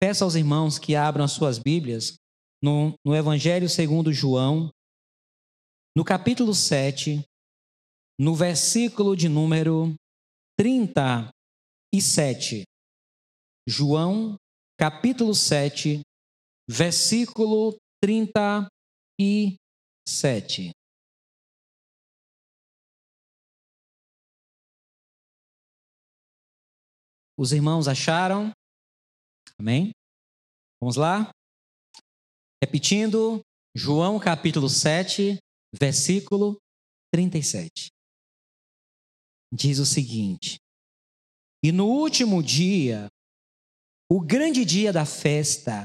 peço aos irmãos que abram as suas Bíblias no, no Evangelho segundo João, no capítulo 7, no versículo de número 37. João, capítulo 7, versículo 37. Os irmãos acharam? Amém? Vamos lá? Repetindo, João capítulo 7, versículo 37. Diz o seguinte: E no último dia, o grande dia da festa,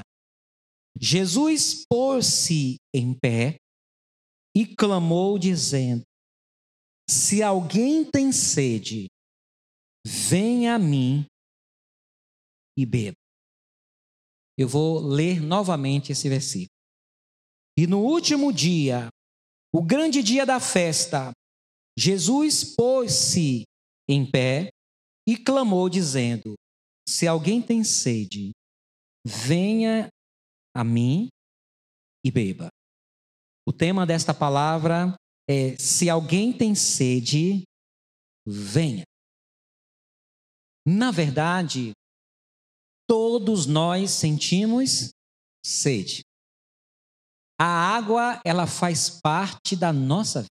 Jesus pôs-se em pé e clamou, dizendo: Se alguém tem sede, venha a mim e beba. Eu vou ler novamente esse versículo. E no último dia, o grande dia da festa, Jesus pôs-se em pé e clamou, dizendo: Se alguém tem sede, venha a mim e beba. O tema desta palavra é: Se alguém tem sede, venha. Na verdade, todos nós sentimos sede. A água, ela faz parte da nossa vida.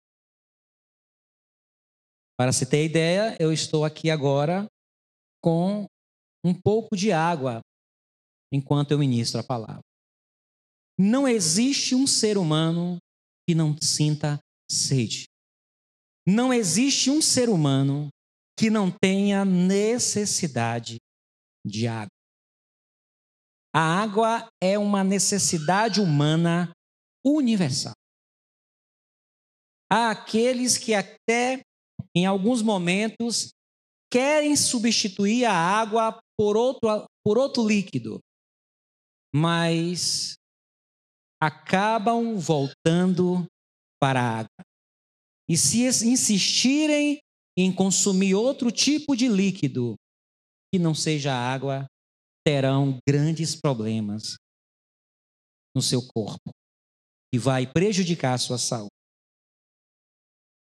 Para se ter ideia, eu estou aqui agora com um pouco de água enquanto eu ministro a palavra. Não existe um ser humano que não sinta sede. Não existe um ser humano que não tenha necessidade de água. A água é uma necessidade humana universal. Há aqueles que até em alguns momentos querem substituir a água por outro, por outro líquido, mas acabam voltando para a água. E se insistirem em consumir outro tipo de líquido que não seja água, terão grandes problemas no seu corpo e vai prejudicar a sua saúde.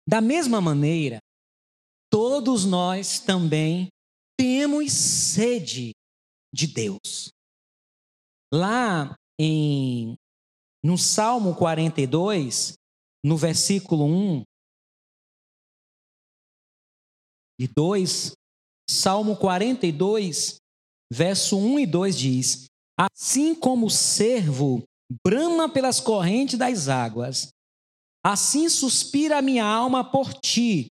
Da mesma maneira, todos nós também temos sede de Deus. Lá em no Salmo 42, no versículo 1 e 2, Salmo 42, verso 1 e 2 diz: Assim como o servo brama pelas correntes das águas. Assim suspira a minha alma por ti,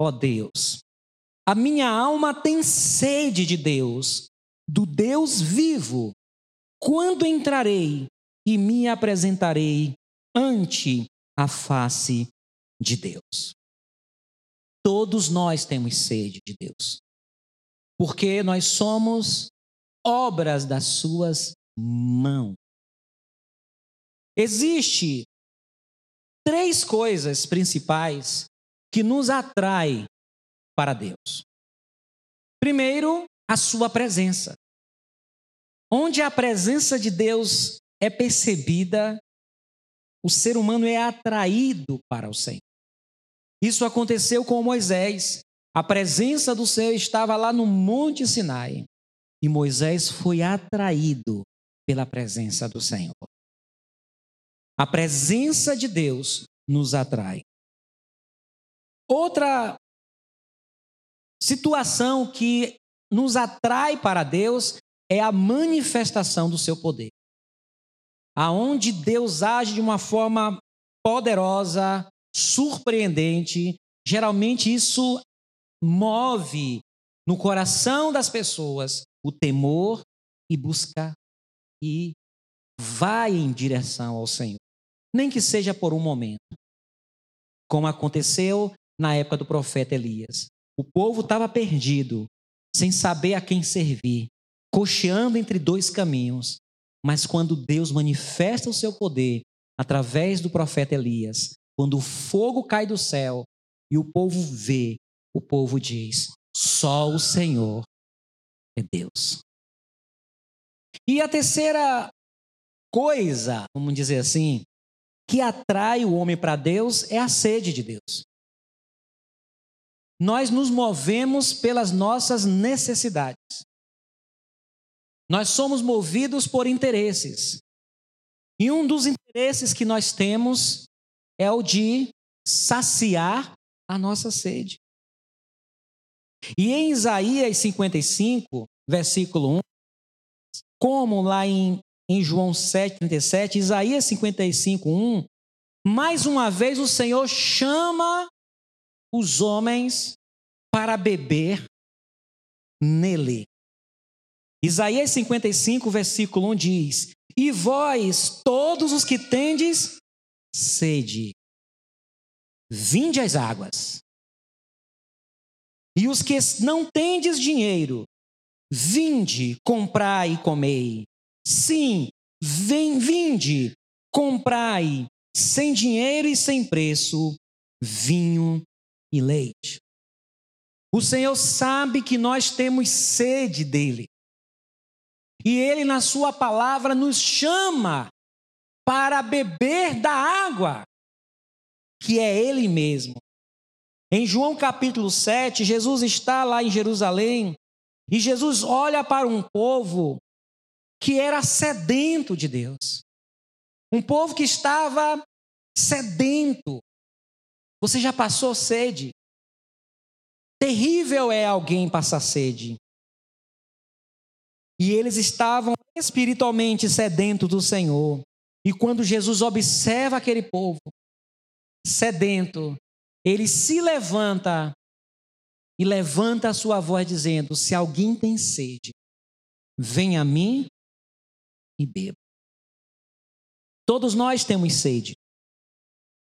ó Deus. A minha alma tem sede de Deus, do Deus vivo. Quando entrarei e me apresentarei ante a face de Deus. Todos nós temos sede de Deus, porque nós somos obras das suas mãos. Existe três coisas principais que nos atraem para Deus. Primeiro, a sua presença. Onde a presença de Deus é percebida, o ser humano é atraído para o Senhor. Isso aconteceu com Moisés. A presença do Senhor estava lá no Monte Sinai. E Moisés foi atraído pela presença do Senhor. A presença de Deus nos atrai. Outra situação que nos atrai para Deus é a manifestação do seu poder. Aonde Deus age de uma forma poderosa, surpreendente, geralmente isso move no coração das pessoas o temor e busca e vai em direção ao Senhor nem que seja por um momento. Como aconteceu na época do profeta Elias. O povo estava perdido, sem saber a quem servir, cocheando entre dois caminhos. Mas quando Deus manifesta o seu poder através do profeta Elias, quando o fogo cai do céu e o povo vê, o povo diz: só o Senhor é Deus. E a terceira coisa, vamos dizer assim, que atrai o homem para Deus é a sede de Deus. Nós nos movemos pelas nossas necessidades. Nós somos movidos por interesses. E um dos interesses que nós temos é o de saciar a nossa sede. E em Isaías 55, versículo 1, como lá em, em João 7,37, Isaías 55, 1, mais uma vez o Senhor chama os homens para beber nele. Isaías 55, versículo 1 diz: E vós, todos os que tendes sede, vinde às águas. E os que não tendes dinheiro, vinde, comprai e comei. Sim, vem, vinde, comprai, sem dinheiro e sem preço, vinho e leite. O Senhor sabe que nós temos sede dele. E ele, na sua palavra, nos chama para beber da água, que é ele mesmo. Em João capítulo 7, Jesus está lá em Jerusalém e Jesus olha para um povo que era sedento de Deus. Um povo que estava sedento. Você já passou sede? Terrível é alguém passar sede. E eles estavam espiritualmente sedentos do Senhor. E quando Jesus observa aquele povo sedento, ele se levanta e levanta a sua voz dizendo: Se alguém tem sede, venha a mim e beba. Todos nós temos sede.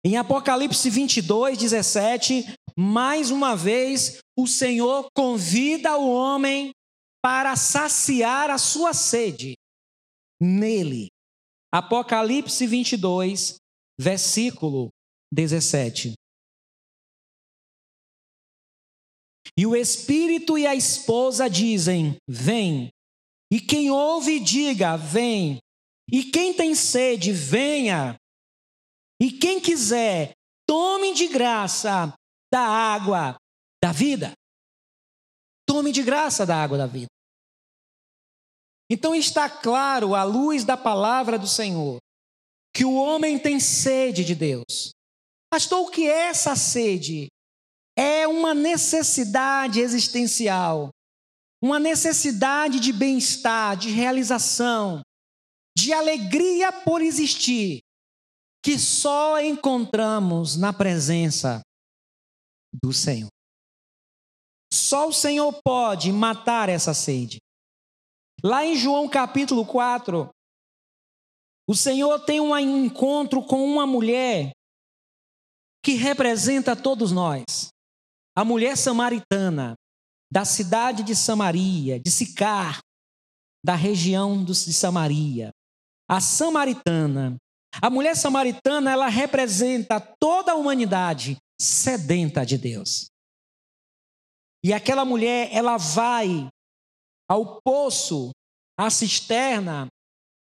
Em Apocalipse 22, 17, mais uma vez, o Senhor convida o homem para saciar a sua sede nele. Apocalipse 22, versículo 17. E o espírito e a esposa dizem: Vem. E quem ouve, diga: Vem. E quem tem sede, venha. E quem quiser, tome de graça da água da vida. Tome de graça da água da vida. Então está claro, à luz da palavra do Senhor, que o homem tem sede de Deus. Pastor, o que é essa sede? É uma necessidade existencial, uma necessidade de bem-estar, de realização, de alegria por existir, que só encontramos na presença do Senhor. Só o Senhor pode matar essa sede. Lá em João capítulo 4, o Senhor tem um encontro com uma mulher que representa todos nós a mulher samaritana da cidade de Samaria, de Sicar, da região de Samaria. A samaritana, a mulher samaritana, ela representa toda a humanidade sedenta de Deus. E aquela mulher, ela vai ao poço, à cisterna,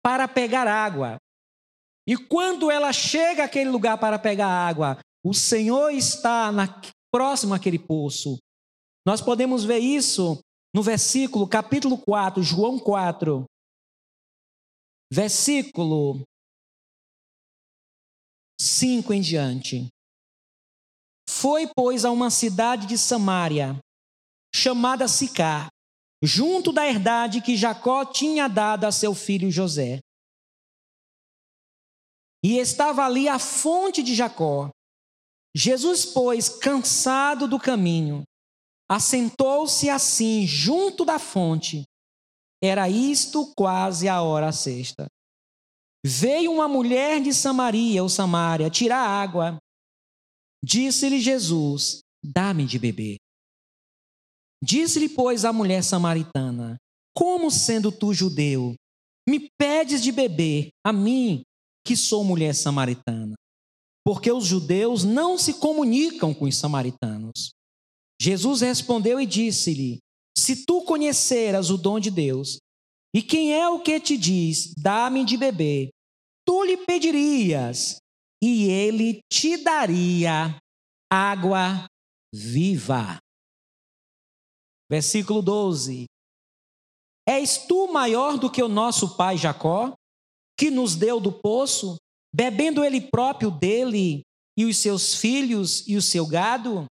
para pegar água. E quando ela chega àquele lugar para pegar água, o Senhor está na, próximo àquele poço. Nós podemos ver isso no versículo, capítulo 4, João 4, versículo 5 em diante. Foi, pois, a uma cidade de Samaria, chamada Sicar, junto da herdade que Jacó tinha dado a seu filho José. E estava ali a fonte de Jacó. Jesus, pois, cansado do caminho, assentou-se assim junto da fonte. Era isto quase a hora sexta. Veio uma mulher de Samaria, ou Samaria, tirar água. Disse-lhe Jesus: Dá-me de beber. Disse-lhe, pois, a mulher samaritana: Como sendo tu judeu, me pedes de beber a mim, que sou mulher samaritana? Porque os judeus não se comunicam com os samaritanos. Jesus respondeu e disse-lhe: Se tu conheceras o dom de Deus, E quem é o que te diz: Dá-me de beber? Tu lhe pedirias, e ele te daria água viva. Versículo 12: És tu maior do que o nosso pai Jacó, que nos deu do poço, bebendo ele próprio dele e os seus filhos e o seu gado?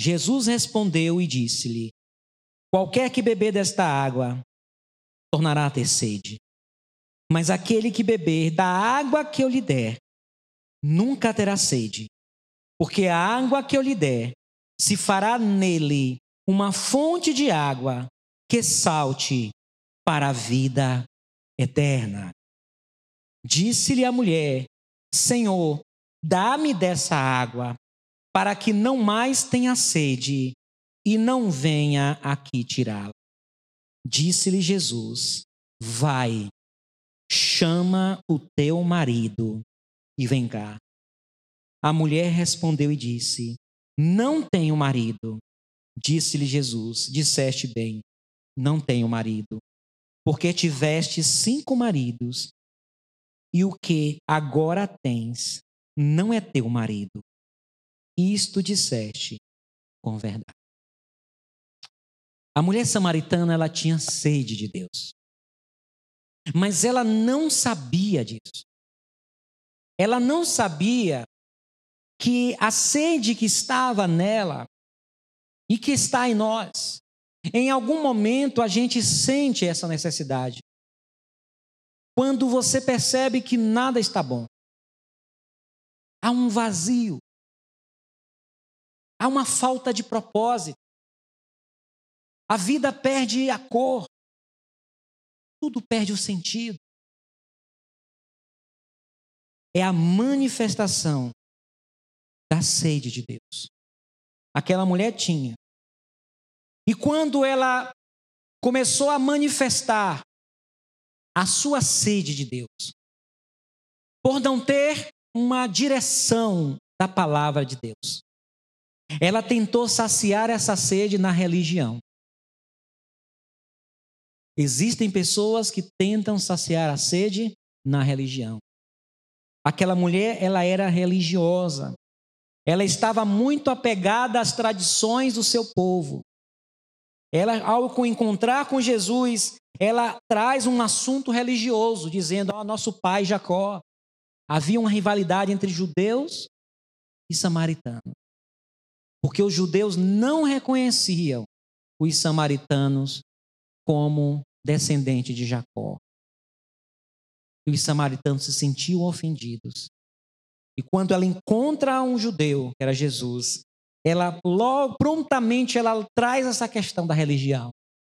Jesus respondeu e disse-lhe: Qualquer que beber desta água tornará a ter sede. Mas aquele que beber da água que eu lhe der, nunca terá sede, porque a água que eu lhe der se fará nele uma fonte de água que salte para a vida eterna. Disse-lhe a mulher: Senhor, dá-me dessa água, para que não mais tenha sede e não venha aqui tirá-la. Disse-lhe Jesus: Vai, chama o teu marido e vem cá. A mulher respondeu e disse: Não tenho marido. Disse-lhe Jesus: Disseste bem, não tenho marido, porque tiveste cinco maridos, e o que agora tens não é teu marido. Isto disseste com verdade. A mulher samaritana, ela tinha sede de Deus. Mas ela não sabia disso. Ela não sabia que a sede que estava nela e que está em nós, em algum momento a gente sente essa necessidade. Quando você percebe que nada está bom, há um vazio, há uma falta de propósito. A vida perde a cor. Tudo perde o sentido. É a manifestação da sede de Deus. Aquela mulher tinha. E quando ela começou a manifestar a sua sede de Deus, por não ter uma direção da palavra de Deus, ela tentou saciar essa sede na religião. Existem pessoas que tentam saciar a sede na religião. Aquela mulher, ela era religiosa. Ela estava muito apegada às tradições do seu povo. Ela, ao encontrar com Jesus, ela traz um assunto religioso, dizendo: Ó, nosso pai Jacó. Havia uma rivalidade entre judeus e samaritanos. Porque os judeus não reconheciam os samaritanos como descendente de Jacó. E os samaritanos se sentiam ofendidos. E quando ela encontra um judeu, que era Jesus, ela logo, prontamente ela traz essa questão da religião.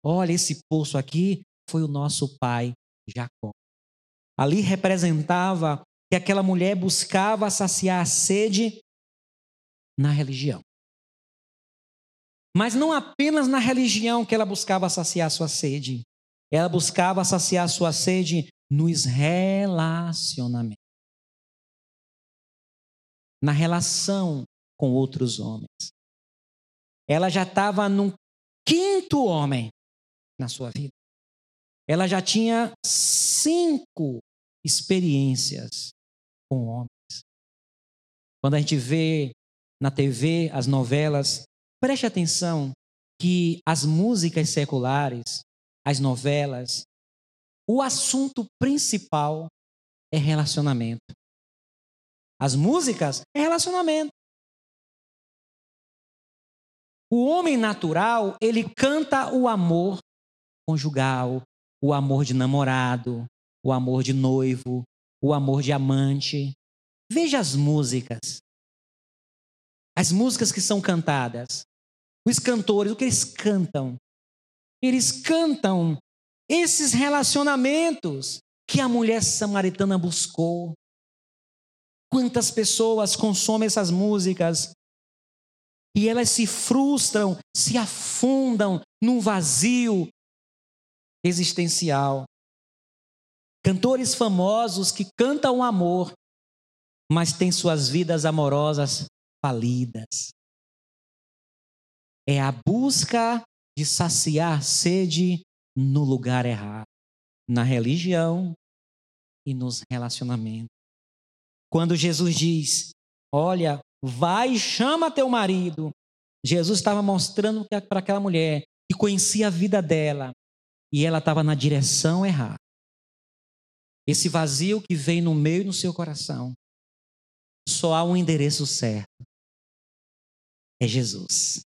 Olha, esse poço aqui foi o nosso pai Jacó. Ali representava que aquela mulher buscava saciar a sede na religião. Mas não apenas na religião que ela buscava saciar sua sede. Ela buscava saciar sua sede nos relacionamentos. Na relação com outros homens. Ela já estava num quinto homem na sua vida. Ela já tinha cinco experiências com homens. Quando a gente vê na TV as novelas, Preste atenção que as músicas seculares, as novelas, o assunto principal é relacionamento. As músicas é relacionamento. O homem natural, ele canta o amor conjugal, o amor de namorado, o amor de noivo, o amor de amante. Veja as músicas. As músicas que são cantadas. Os cantores, o que eles cantam? Eles cantam esses relacionamentos que a mulher samaritana buscou. Quantas pessoas consomem essas músicas e elas se frustram, se afundam num vazio existencial. Cantores famosos que cantam amor, mas têm suas vidas amorosas falidas. É a busca de saciar sede no lugar errado, na religião e nos relacionamentos. Quando Jesus diz: Olha, vai e chama teu marido, Jesus estava mostrando para aquela mulher que conhecia a vida dela e ela estava na direção errada. Esse vazio que vem no meio do seu coração, só há um endereço certo: é Jesus.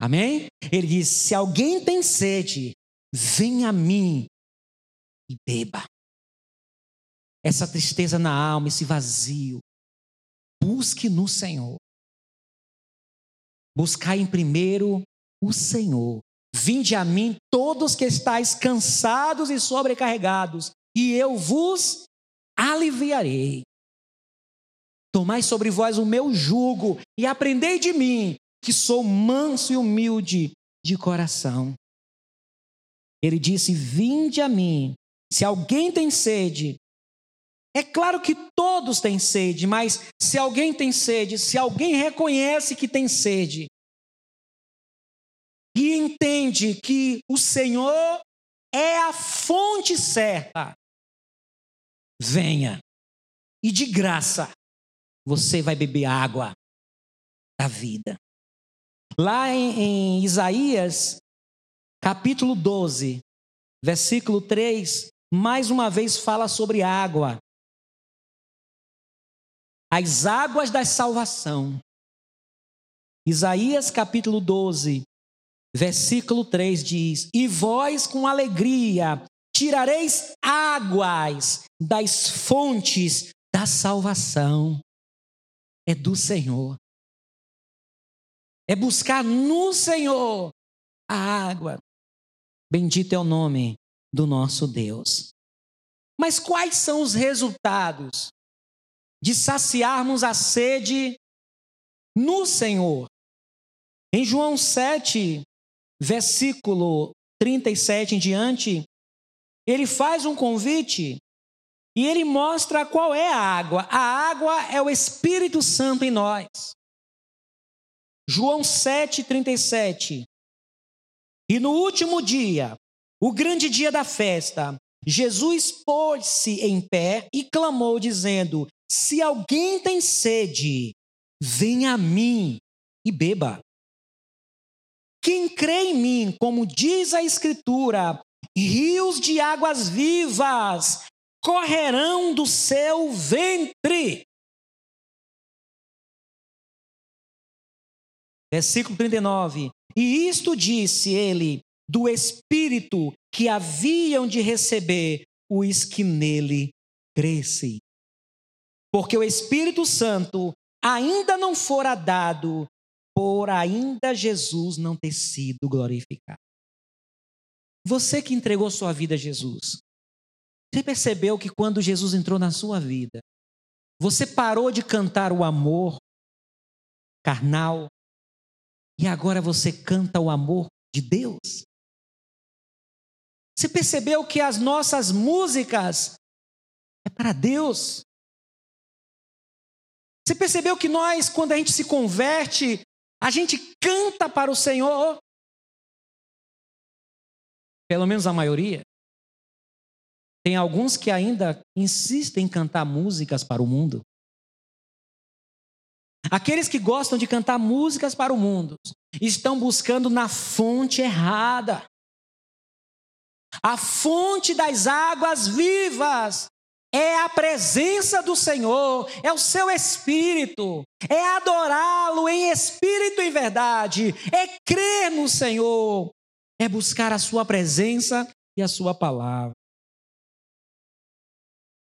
Amém? Ele diz: se alguém tem sede, venha a mim e beba. Essa tristeza na alma, esse vazio, busque no Senhor. Buscai em primeiro o Senhor. Vinde a mim todos que estáis cansados e sobrecarregados, e eu vos aliviarei. Tomai sobre vós o meu jugo e aprendei de mim, que sou manso e humilde de coração. Ele disse: Vinde a mim. Se alguém tem sede, é claro que todos têm sede, mas se alguém tem sede, se alguém reconhece que tem sede, e entende que o Senhor é a fonte certa, venha. E de graça, você vai beber água da vida. Lá em, em Isaías, capítulo 12, versículo 3, mais uma vez fala sobre água. As águas da salvação. Isaías capítulo 12, versículo 3 diz: E vós com alegria tirareis águas das fontes da salvação. É do Senhor. É buscar no Senhor a água. Bendito é o nome do nosso Deus. Mas quais são os resultados de saciarmos a sede no Senhor? Em João 7, versículo 37 em diante, ele faz um convite e ele mostra qual é a água. A água é o Espírito Santo em nós. João 7,37. E no último dia, o grande dia da festa, Jesus pôs-se em pé e clamou, dizendo: Se alguém tem sede, venha a mim e beba. Quem crê em mim, como diz a Escritura, rios de águas vivas correrão do seu ventre. Versículo 39. E isto disse ele do Espírito que haviam de receber os que nele crescem. Porque o Espírito Santo ainda não fora dado, por ainda Jesus não ter sido glorificado. Você que entregou sua vida a Jesus, você percebeu que quando Jesus entrou na sua vida, você parou de cantar o amor carnal, e agora você canta o amor de Deus. Você percebeu que as nossas músicas é para Deus. Você percebeu que nós, quando a gente se converte, a gente canta para o Senhor? Pelo menos a maioria. Tem alguns que ainda insistem em cantar músicas para o mundo. Aqueles que gostam de cantar músicas para o mundo estão buscando na fonte errada. A fonte das águas vivas é a presença do Senhor, é o seu espírito, é adorá-lo em espírito e verdade, é crer no Senhor, é buscar a sua presença e a sua palavra.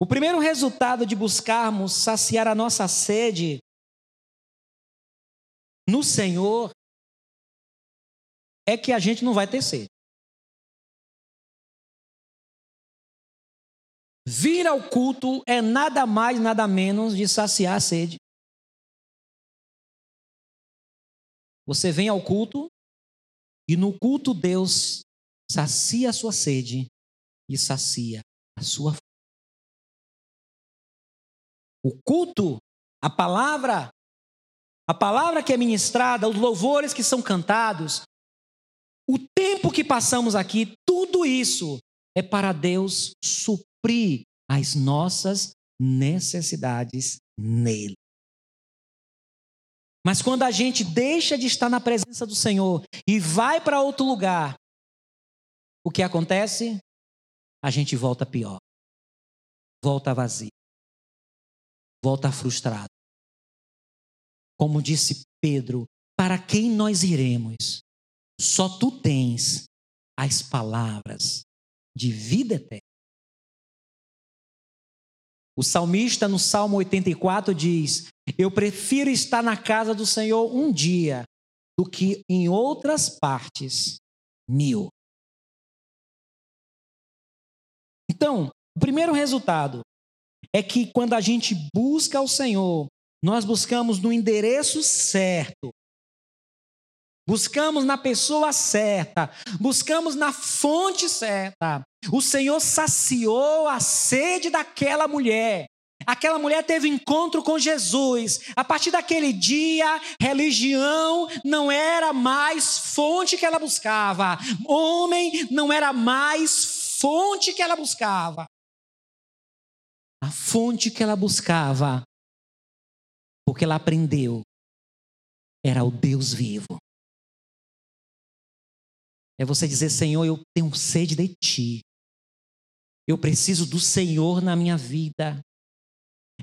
O primeiro resultado de buscarmos saciar a nossa sede no Senhor é que a gente não vai ter sede. Vir ao culto é nada mais, nada menos de saciar a sede. Você vem ao culto e no culto Deus sacia a sua sede e sacia a sua fome. O culto, a palavra a palavra que é ministrada, os louvores que são cantados, o tempo que passamos aqui, tudo isso é para Deus suprir as nossas necessidades nele. Mas quando a gente deixa de estar na presença do Senhor e vai para outro lugar, o que acontece? A gente volta pior. Volta vazio. Volta frustrado. Como disse Pedro, para quem nós iremos? Só tu tens as palavras de vida eterna. O salmista no Salmo 84 diz: Eu prefiro estar na casa do Senhor um dia do que em outras partes mil. Então, o primeiro resultado é que quando a gente busca o Senhor, nós buscamos no endereço certo, buscamos na pessoa certa, buscamos na fonte certa. O Senhor saciou a sede daquela mulher. Aquela mulher teve encontro com Jesus. A partir daquele dia, religião não era mais fonte que ela buscava. Homem não era mais fonte que ela buscava. A fonte que ela buscava, porque ela aprendeu, era o Deus vivo. É você dizer, Senhor, eu tenho sede de ti. Eu preciso do Senhor na minha vida.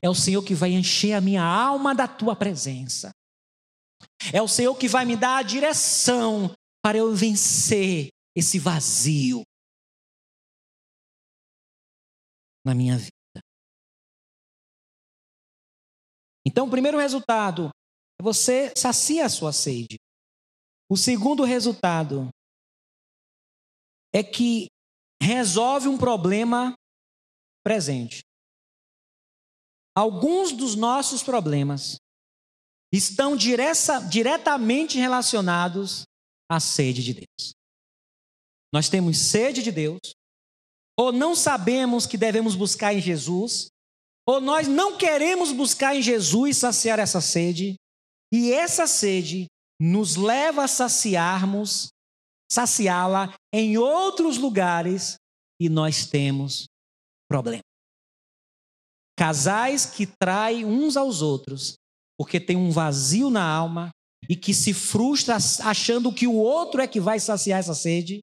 É o Senhor que vai encher a minha alma da tua presença. É o Senhor que vai me dar a direção para eu vencer esse vazio na minha vida. Então, o primeiro resultado é você sacia a sua sede. O segundo resultado é que resolve um problema presente. Alguns dos nossos problemas estão direta, diretamente relacionados à sede de Deus. Nós temos sede de Deus, ou não sabemos que devemos buscar em Jesus, ou nós não queremos buscar em Jesus saciar essa sede, e essa sede nos leva a saciarmos saciá-la em outros lugares e nós temos problema. Casais que traem uns aos outros porque tem um vazio na alma e que se frustra achando que o outro é que vai saciar essa sede.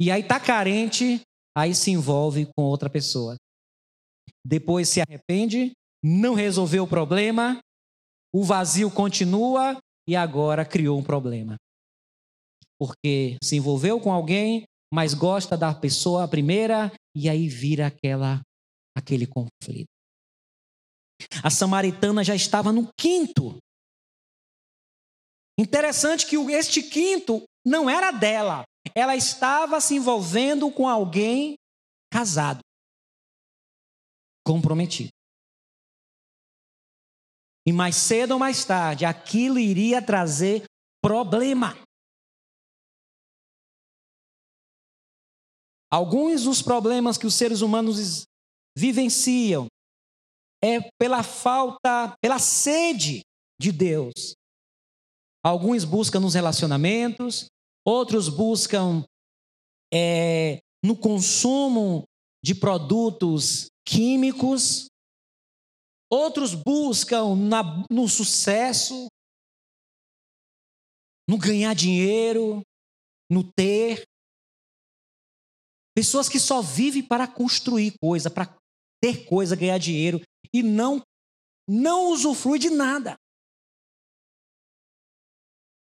E aí tá carente, aí se envolve com outra pessoa. Depois se arrepende, não resolveu o problema, o vazio continua e agora criou um problema porque se envolveu com alguém, mas gosta da pessoa primeira e aí vira aquela aquele conflito. A samaritana já estava no quinto. Interessante que este quinto não era dela. Ela estava se envolvendo com alguém casado, comprometido. E mais cedo ou mais tarde, aquilo iria trazer problema. Alguns dos problemas que os seres humanos vivenciam é pela falta, pela sede de Deus. Alguns buscam nos relacionamentos, outros buscam é, no consumo de produtos químicos, outros buscam na, no sucesso, no ganhar dinheiro, no ter. Pessoas que só vivem para construir coisa, para ter coisa, ganhar dinheiro e não não usufrui de nada.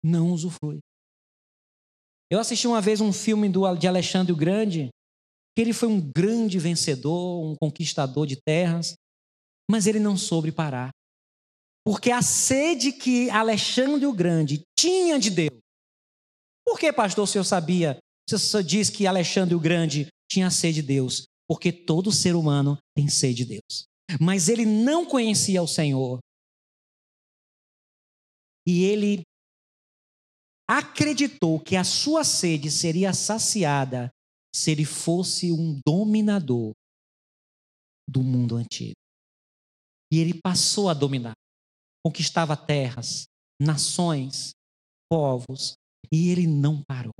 Não usufrui. Eu assisti uma vez um filme do, de Alexandre o Grande, que ele foi um grande vencedor, um conquistador de terras, mas ele não soube parar. Porque a sede que Alexandre o Grande tinha de Deus. Por que, pastor, o senhor sabia você diz que Alexandre o Grande tinha sede de Deus, porque todo ser humano tem sede de Deus. Mas ele não conhecia o Senhor. E ele acreditou que a sua sede seria saciada se ele fosse um dominador do mundo antigo. E ele passou a dominar. Conquistava terras, nações, povos, E ele não parou.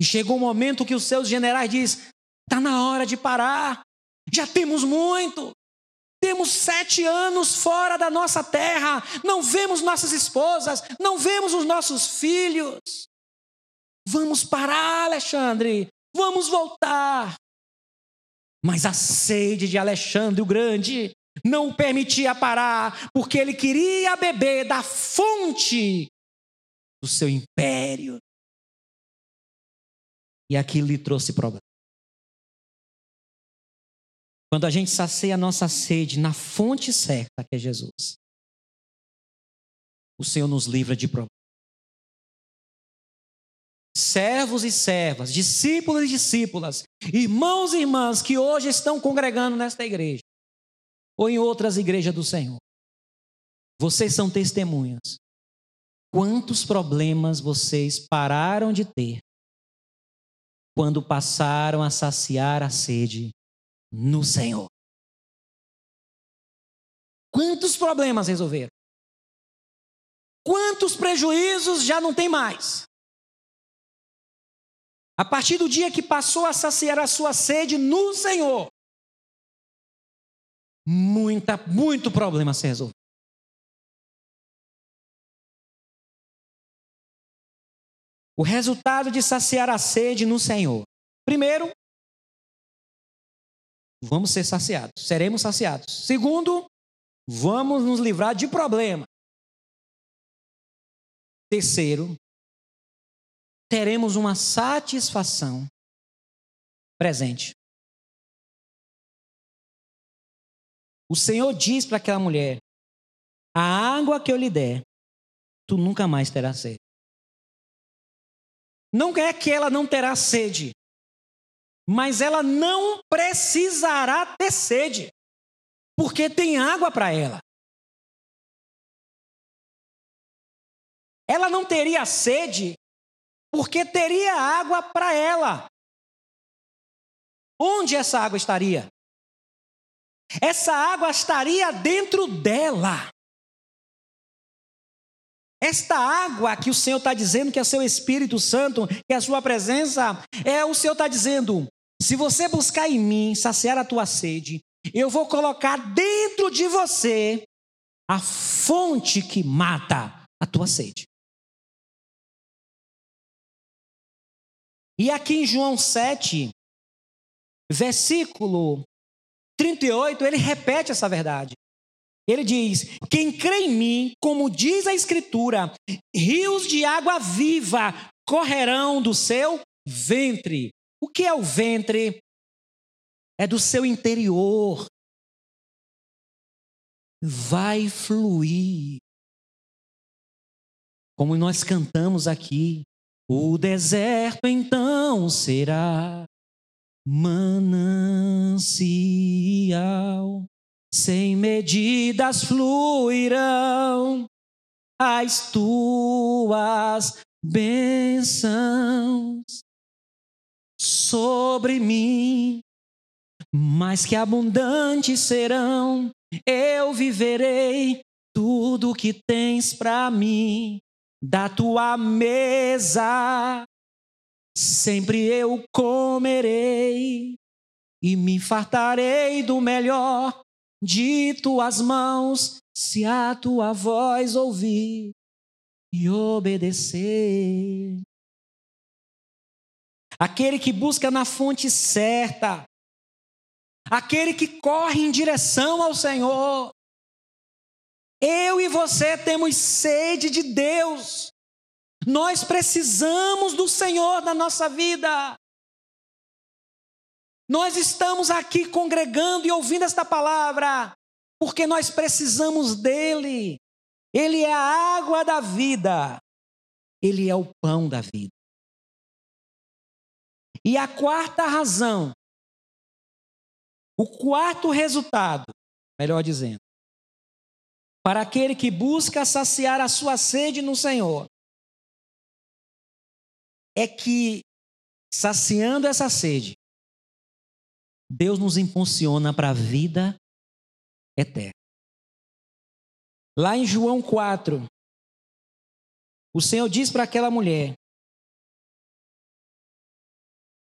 E chegou o um momento que os seus generais diz: está na hora de parar. Já temos muito. Temos sete anos fora da nossa terra, não vemos nossas esposas, não vemos os nossos filhos. Vamos parar, Alexandre, vamos voltar. Mas a sede de Alexandre o Grande não o permitia parar, porque ele queria beber da fonte do seu império. E aquilo lhe trouxe problema. Quando a gente sacia a nossa sede na fonte certa, que é Jesus, o Senhor nos livra de problemas. Servos e servas, discípulos e discípulas, irmãos e irmãs que hoje estão congregando nesta igreja, ou em outras igrejas do Senhor, vocês são testemunhas. Quantos problemas vocês pararam de ter quando passaram a saciar a sede no Senhor. Quantos problemas resolveram? Quantos prejuízos já não tem mais? A partir do dia que passou a saciar a sua sede no Senhor, muita, muito problema se resolveu. O resultado de saciar a sede no Senhor. Primeiro, vamos ser saciados, seremos saciados. Segundo, vamos nos livrar de problema. Terceiro, teremos uma satisfação presente. O Senhor diz para aquela mulher: A água que eu lhe der, tu nunca mais terás sede. Não é que ela não terá sede, mas ela não precisará ter sede, porque tem água para ela. Ela não teria sede, porque teria água para ela. Onde essa água estaria? Essa água estaria dentro dela. Esta água que o Senhor está dizendo que é seu Espírito Santo, que é a sua presença, é o Senhor está dizendo: se você buscar em mim saciar a tua sede, eu vou colocar dentro de você a fonte que mata a tua sede. E aqui em João 7, versículo 38, ele repete essa verdade. Ele diz: Quem crê em mim, como diz a Escritura, rios de água viva correrão do seu ventre. O que é o ventre? É do seu interior. Vai fluir. Como nós cantamos aqui, o deserto então será manancial, sem medidas fluirão as tuas bênçãos sobre mim, mas que abundantes serão, eu viverei tudo que tens para mim, da tua mesa, sempre eu comerei e me fartarei do melhor de tuas mãos, se a tua voz ouvir e obedecer aquele que busca na fonte certa, aquele que corre em direção ao Senhor. Eu e você temos sede de Deus. Nós precisamos do Senhor na nossa vida. Nós estamos aqui congregando e ouvindo esta palavra porque nós precisamos dele. Ele é a água da vida. Ele é o pão da vida. E a quarta razão, o quarto resultado, melhor dizendo, para aquele que busca saciar a sua sede no Senhor, é que, saciando essa sede, Deus nos impulsiona para a vida eterna. Lá em João 4, o Senhor diz para aquela mulher,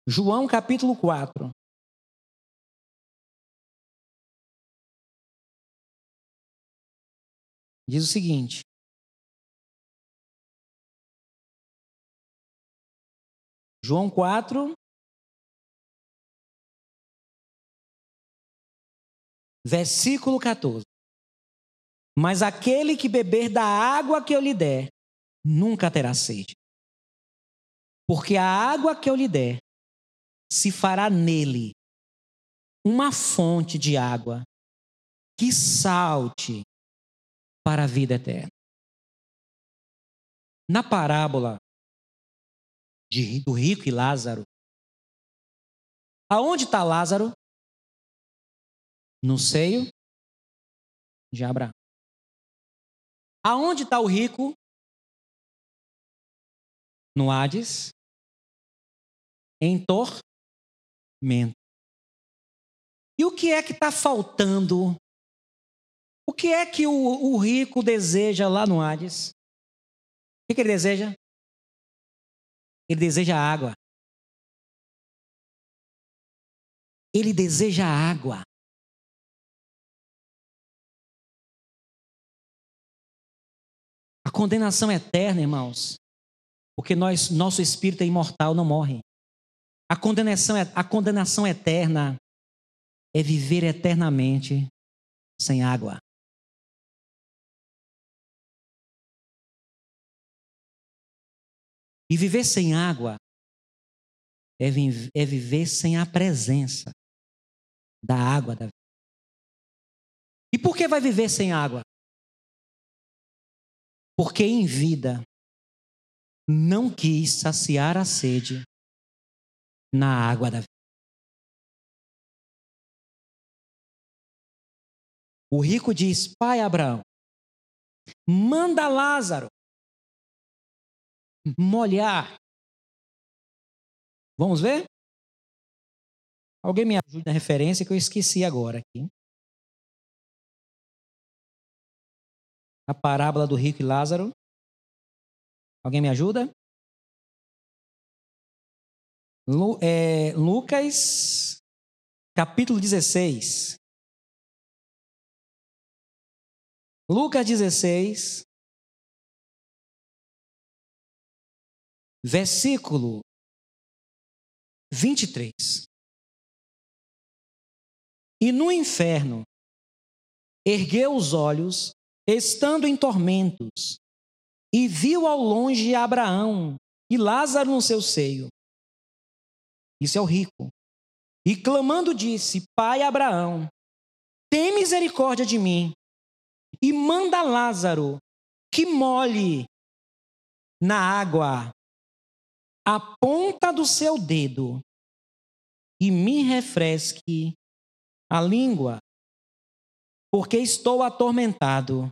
João capítulo 4. Diz o seguinte: João 4, versículo 14. Mas aquele que beber da água que eu lhe der, nunca terá sede. Porque a água que eu lhe der se fará nele uma fonte de água que salte para a vida eterna. Na parábola de, do rico e Lázaro, aonde está Lázaro? No seio de Abraão. Aonde está o rico? No Hades. Em tormento. E o que é que está faltando? O que é que o, o, rico deseja lá no Hades? O que, que ele deseja? Ele deseja água. Ele deseja água. Condenação eterna, irmãos, porque nós, nosso espírito é imortal, não morre. A condenação, a condenação eterna é viver eternamente sem água. E viver sem água é, é viver sem a presença da água da vida. E por que vai viver sem água? Porque em vida não quis saciar a sede na água da vida. O rico diz: Pai Abraão, manda Lázaro molhar. Vamos ver? Alguém me ajude na referência que eu esqueci agora aqui. A parábola do rico e Lázaro. Alguém me ajuda? Lu, é, Lucas, capítulo 16. Lucas 16, versículo 23. E no inferno ergueu os olhos, estando em tormentos, e viu ao longe Abraão e Lázaro no seu seio. Isso é o rico. E clamando disse: Pai Abraão, tem misericórdia de mim, e manda Lázaro que molhe na água a ponta do seu dedo e me refresque a língua, porque estou atormentado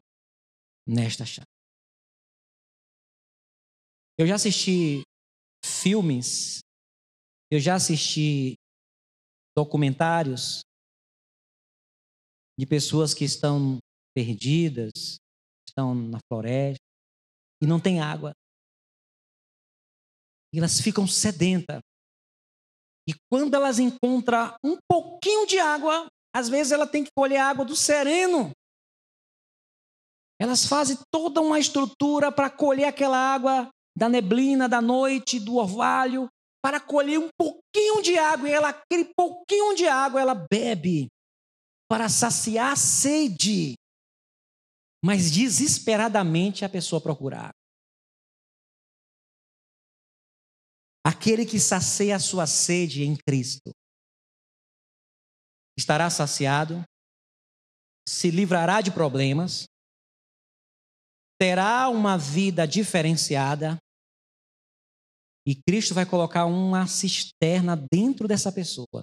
nesta chave. Eu já assisti filmes, eu já assisti documentários de pessoas que estão perdidas, estão na floresta e não tem água. E elas ficam sedentas. E quando elas encontram um pouquinho de água, às vezes ela tem que colher água do sereno. Elas fazem toda uma estrutura para colher aquela água da neblina, da noite, do orvalho, para colher um pouquinho de água. E ela, aquele pouquinho de água, ela bebe para saciar a sede. Mas desesperadamente a pessoa procura água. Aquele que sacia a sua sede em Cristo estará saciado, se livrará de problemas, terá uma vida diferenciada e Cristo vai colocar uma cisterna dentro dessa pessoa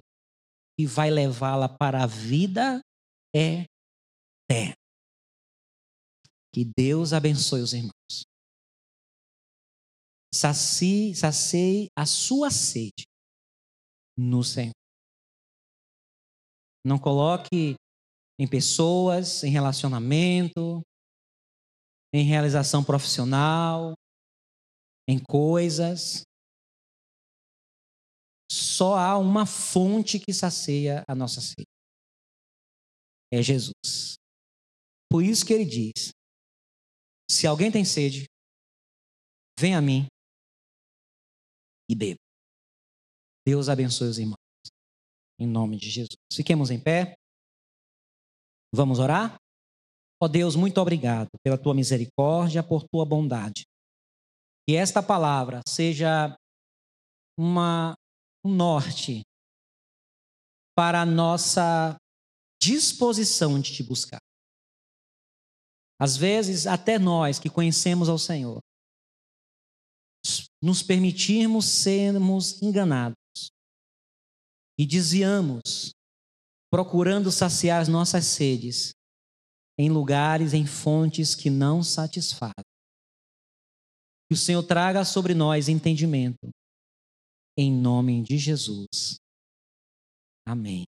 e vai levá-la para a vida eterna. Que Deus abençoe os irmãos sacie, sacie a sua sede no Senhor. Não coloque em pessoas, em relacionamento, em realização profissional, em coisas. Só há uma fonte que sacia a nossa sede. É Jesus. Por isso que ele diz: se alguém tem sede, vem a mim e beba. Deus abençoe os irmãos. Em nome de Jesus. Fiquemos em pé. Vamos orar? Ó Deus, muito obrigado pela tua misericórdia, por tua bondade. Que esta palavra seja uma, um norte para a nossa disposição de te buscar. Às vezes, até nós que conhecemos ao Senhor, nos permitirmos sermos enganados e desviamos, procurando saciar as nossas sedes em lugares, em fontes que não satisfazem. Que o Senhor traga sobre nós entendimento. Em nome de Jesus. Amém.